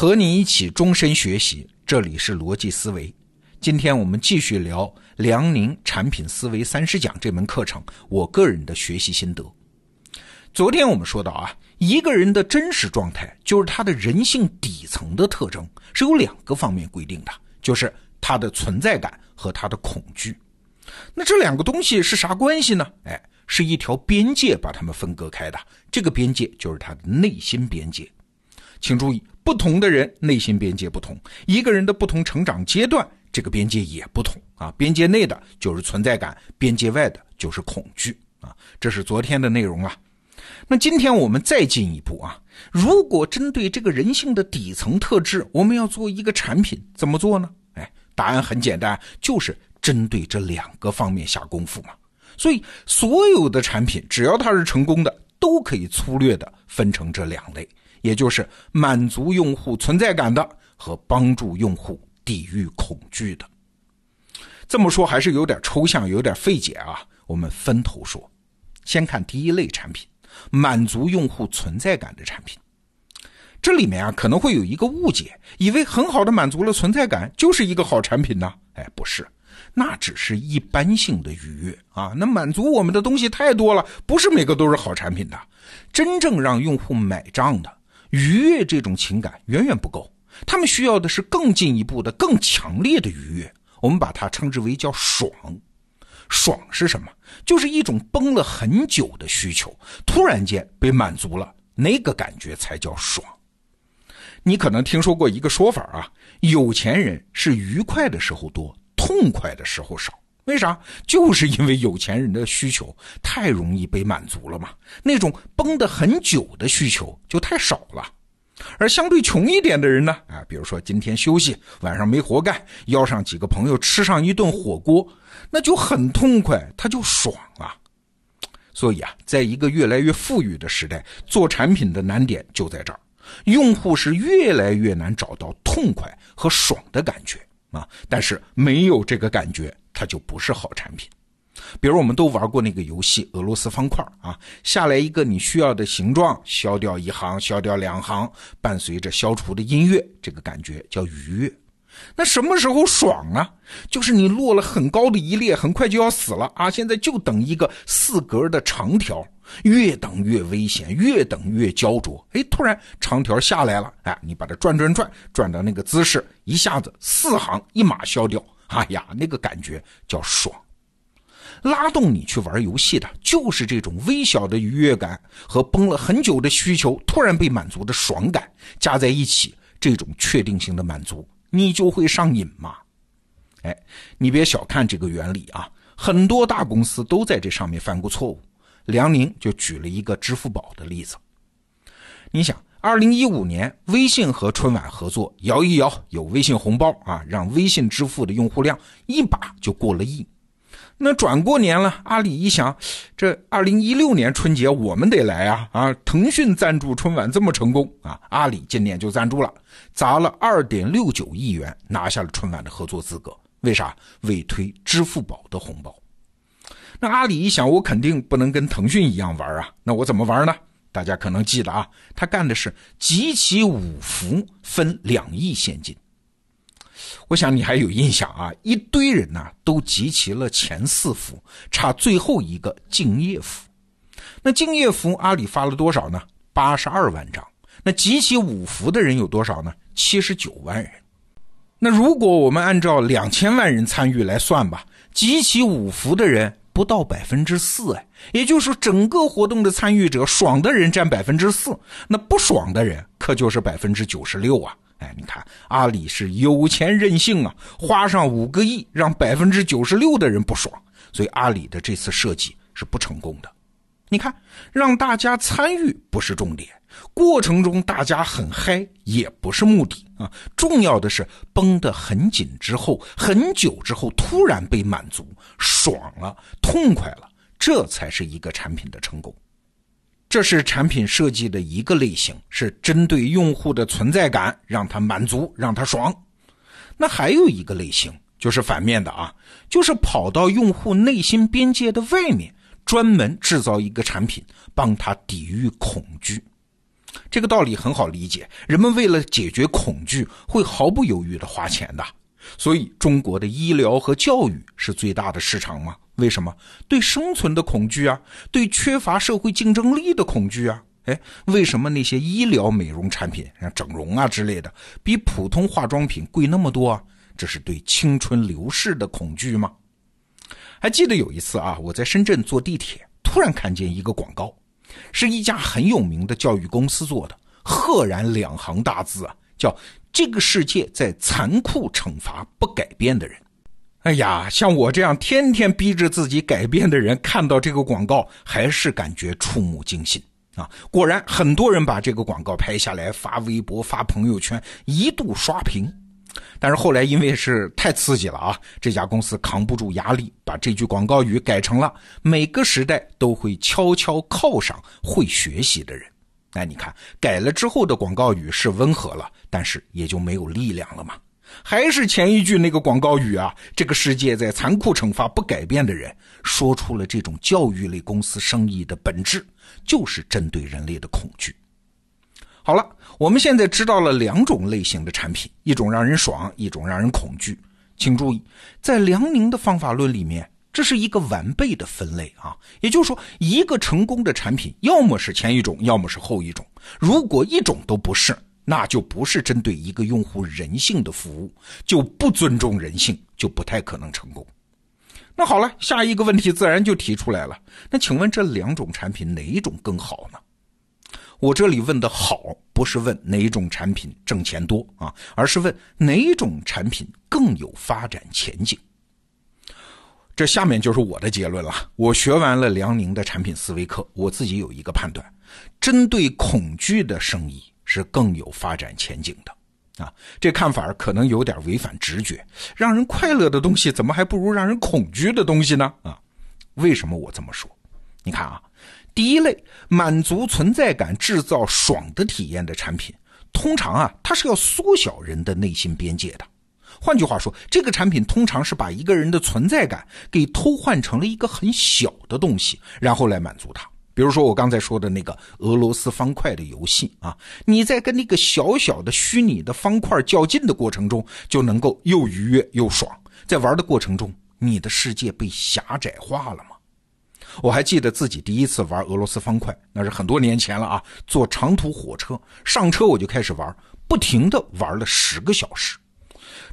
和你一起终身学习，这里是逻辑思维。今天我们继续聊梁宁产品思维三十讲这门课程，我个人的学习心得。昨天我们说到啊，一个人的真实状态就是他的人性底层的特征是有两个方面规定的，就是他的存在感和他的恐惧。那这两个东西是啥关系呢？哎，是一条边界把它们分割开的，这个边界就是他的内心边界。请注意，不同的人内心边界不同，一个人的不同成长阶段，这个边界也不同啊。边界内的就是存在感，边界外的就是恐惧啊。这是昨天的内容啊。那今天我们再进一步啊，如果针对这个人性的底层特质，我们要做一个产品，怎么做呢？哎，答案很简单，就是针对这两个方面下功夫嘛。所以，所有的产品只要它是成功的，都可以粗略的分成这两类。也就是满足用户存在感的和帮助用户抵御恐惧的。这么说还是有点抽象，有点费解啊。我们分头说，先看第一类产品，满足用户存在感的产品。这里面啊可能会有一个误解，以为很好的满足了存在感就是一个好产品呢？哎，不是，那只是一般性的愉悦啊。那满足我们的东西太多了，不是每个都是好产品的。真正让用户买账的。愉悦这种情感远远不够，他们需要的是更进一步的、更强烈的愉悦。我们把它称之为叫爽。爽是什么？就是一种绷了很久的需求，突然间被满足了，那个感觉才叫爽。你可能听说过一个说法啊，有钱人是愉快的时候多，痛快的时候少。为啥？就是因为有钱人的需求太容易被满足了嘛，那种绷得很久的需求就太少了。而相对穷一点的人呢，啊，比如说今天休息，晚上没活干，邀上几个朋友吃上一顿火锅，那就很痛快，他就爽了。所以啊，在一个越来越富裕的时代，做产品的难点就在这儿，用户是越来越难找到痛快和爽的感觉啊。但是没有这个感觉。它就不是好产品，比如我们都玩过那个游戏俄罗斯方块啊，下来一个你需要的形状，消掉一行，消掉两行，伴随着消除的音乐，这个感觉叫愉悦。那什么时候爽啊？就是你落了很高的一列，很快就要死了啊！现在就等一个四格的长条，越等越危险，越等越焦灼。哎，突然长条下来了，哎，你把它转转转，转到那个姿势，一下子四行一码消掉。哎呀，那个感觉叫爽，拉动你去玩游戏的，就是这种微小的愉悦感和绷了很久的需求突然被满足的爽感加在一起，这种确定性的满足，你就会上瘾嘛。哎，你别小看这个原理啊，很多大公司都在这上面犯过错误。梁宁就举了一个支付宝的例子，你想。二零一五年，微信和春晚合作，摇一摇有微信红包啊，让微信支付的用户量一把就过了亿。那转过年了，阿里一想，这二零一六年春节我们得来啊啊！腾讯赞助春晚这么成功啊，阿里今年就赞助了，砸了二点六九亿元，拿下了春晚的合作资格。为啥？为推支付宝的红包。那阿里一想，我肯定不能跟腾讯一样玩啊，那我怎么玩呢？大家可能记得啊，他干的是集齐五福分两亿现金。我想你还有印象啊，一堆人呢都集齐了前四福，差最后一个敬业福。那敬业福阿里发了多少呢？八十二万张。那集齐五福的人有多少呢？七十九万人。那如果我们按照两千万人参与来算吧，集齐五福的人。不到百分之四哎，也就是说，整个活动的参与者爽的人占百分之四，那不爽的人可就是百分之九十六啊！哎，你看阿里是有钱任性啊，花上五个亿让百分之九十六的人不爽，所以阿里的这次设计是不成功的。你看，让大家参与不是重点，过程中大家很嗨也不是目的啊。重要的是绷得很紧之后，很久之后突然被满足，爽了，痛快了，这才是一个产品的成功。这是产品设计的一个类型，是针对用户的存在感，让他满足，让他爽。那还有一个类型，就是反面的啊，就是跑到用户内心边界的外面。专门制造一个产品，帮他抵御恐惧。这个道理很好理解，人们为了解决恐惧，会毫不犹豫地花钱的。所以，中国的医疗和教育是最大的市场吗？为什么？对生存的恐惧啊，对缺乏社会竞争力的恐惧啊。哎，为什么那些医疗美容产品，像整容啊之类的，比普通化妆品贵那么多啊？这是对青春流逝的恐惧吗？还记得有一次啊，我在深圳坐地铁，突然看见一个广告，是一家很有名的教育公司做的，赫然两行大字啊，叫“这个世界在残酷惩罚不改变的人”。哎呀，像我这样天天逼着自己改变的人，看到这个广告还是感觉触目惊心啊！果然，很多人把这个广告拍下来发微博、发朋友圈，一度刷屏。但是后来因为是太刺激了啊，这家公司扛不住压力，把这句广告语改成了“每个时代都会悄悄靠上会学习的人”。哎，你看，改了之后的广告语是温和了，但是也就没有力量了嘛。还是前一句那个广告语啊，这个世界在残酷惩罚不改变的人，说出了这种教育类公司生意的本质，就是针对人类的恐惧。好了，我们现在知道了两种类型的产品，一种让人爽，一种让人恐惧。请注意，在梁宁的方法论里面，这是一个完备的分类啊，也就是说，一个成功的产品，要么是前一种，要么是后一种。如果一种都不是，那就不是针对一个用户人性的服务，就不尊重人性，就不太可能成功。那好了，下一个问题自然就提出来了。那请问这两种产品哪一种更好呢？我这里问的好，不是问哪种产品挣钱多啊，而是问哪种产品更有发展前景。这下面就是我的结论了。我学完了梁宁的产品思维课，我自己有一个判断：针对恐惧的生意。是更有发展前景的，啊，这看法可能有点违反直觉。让人快乐的东西，怎么还不如让人恐惧的东西呢？啊，为什么我这么说？你看啊，第一类满足存在感、制造爽的体验的产品，通常啊，它是要缩小人的内心边界的。换句话说，这个产品通常是把一个人的存在感给偷换成了一个很小的东西，然后来满足他。比如说我刚才说的那个俄罗斯方块的游戏啊，你在跟那个小小的虚拟的方块较劲的过程中，就能够又愉悦又爽。在玩的过程中，你的世界被狭窄化了吗？我还记得自己第一次玩俄罗斯方块，那是很多年前了啊。坐长途火车上车我就开始玩，不停的玩了十个小时。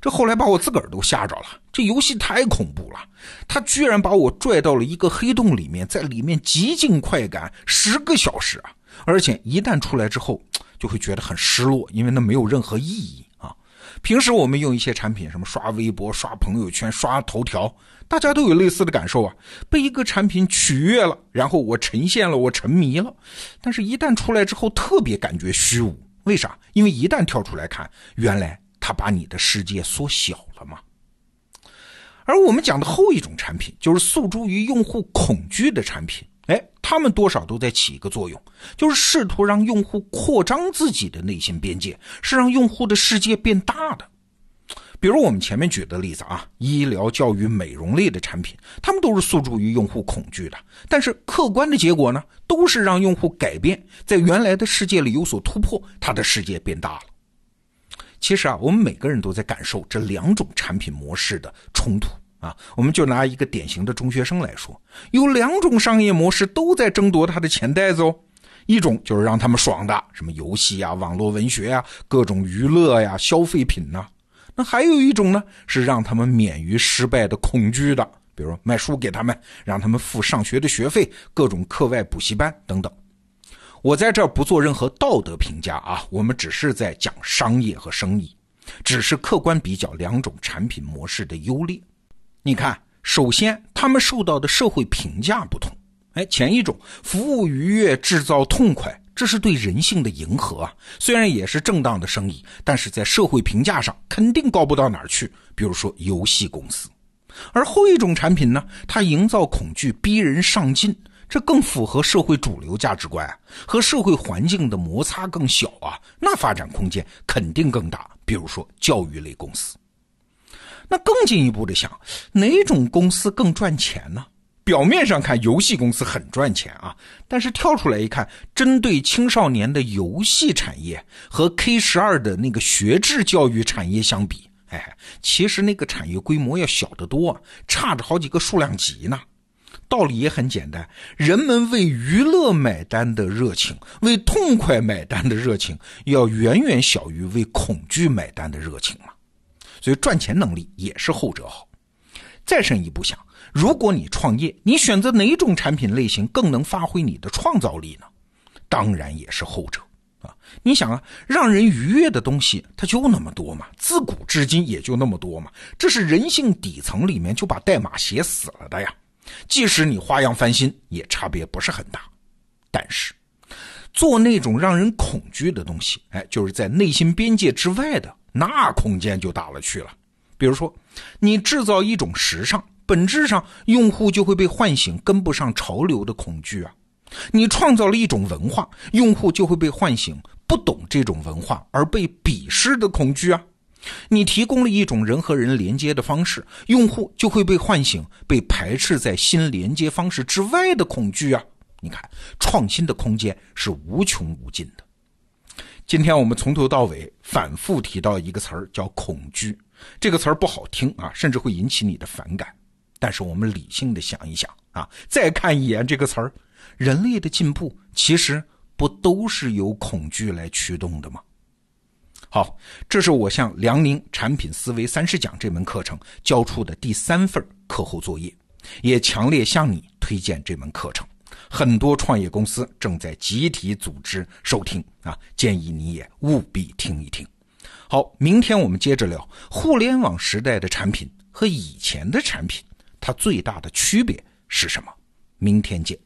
这后来把我自个儿都吓着了，这游戏太恐怖了，他居然把我拽到了一个黑洞里面，在里面极尽快感十个小时啊！而且一旦出来之后，就会觉得很失落，因为那没有任何意义。平时我们用一些产品，什么刷微博、刷朋友圈、刷头条，大家都有类似的感受啊，被一个产品取悦了，然后我沉陷了，我沉迷了，但是一旦出来之后，特别感觉虚无。为啥？因为一旦跳出来看，原来。它把你的世界缩小了嘛？而我们讲的后一种产品，就是诉诸于用户恐惧的产品。哎，他们多少都在起一个作用，就是试图让用户扩张自己的内心边界，是让用户的世界变大的。比如我们前面举的例子啊，医疗、教育、美容类的产品，他们都是诉诸于用户恐惧的。但是客观的结果呢，都是让用户改变，在原来的世界里有所突破，他的世界变大了。其实啊，我们每个人都在感受这两种产品模式的冲突啊。我们就拿一个典型的中学生来说，有两种商业模式都在争夺他的钱袋子哦。一种就是让他们爽的，什么游戏啊、网络文学啊、各种娱乐呀、消费品呐。那还有一种呢，是让他们免于失败的恐惧的，比如卖书给他们，让他们付上学的学费、各种课外补习班等等。我在这儿不做任何道德评价啊，我们只是在讲商业和生意，只是客观比较两种产品模式的优劣。你看，首先他们受到的社会评价不同。哎，前一种服务愉悦、制造痛快，这是对人性的迎合啊，虽然也是正当的生意，但是在社会评价上肯定高不到哪儿去。比如说游戏公司，而后一种产品呢，它营造恐惧，逼人上进。这更符合社会主流价值观，和社会环境的摩擦更小啊，那发展空间肯定更大。比如说教育类公司，那更进一步的想，哪种公司更赚钱呢？表面上看游戏公司很赚钱啊，但是跳出来一看，针对青少年的游戏产业和 K 十二的那个学制教育产业相比，哎，其实那个产业规模要小得多，差着好几个数量级呢。道理也很简单，人们为娱乐买单的热情，为痛快买单的热情，要远远小于为恐惧买单的热情嘛。所以赚钱能力也是后者好。再深一步想，如果你创业，你选择哪种产品类型更能发挥你的创造力呢？当然也是后者啊。你想啊，让人愉悦的东西它就那么多嘛，自古至今也就那么多嘛，这是人性底层里面就把代码写死了的呀。即使你花样翻新，也差别不是很大。但是，做那种让人恐惧的东西，哎，就是在内心边界之外的，那空间就大了去了。比如说，你制造一种时尚，本质上用户就会被唤醒跟不上潮流的恐惧啊；你创造了一种文化，用户就会被唤醒不懂这种文化而被鄙视的恐惧啊。你提供了一种人和人连接的方式，用户就会被唤醒被排斥在新连接方式之外的恐惧啊！你看，创新的空间是无穷无尽的。今天我们从头到尾反复提到一个词儿，叫恐惧。这个词儿不好听啊，甚至会引起你的反感。但是我们理性的想一想啊，再看一眼这个词儿，人类的进步其实不都是由恐惧来驱动的吗？好，这是我向辽宁产品思维三十讲这门课程交出的第三份课后作业，也强烈向你推荐这门课程。很多创业公司正在集体组织收听啊，建议你也务必听一听。好，明天我们接着聊互联网时代的产品和以前的产品，它最大的区别是什么？明天见。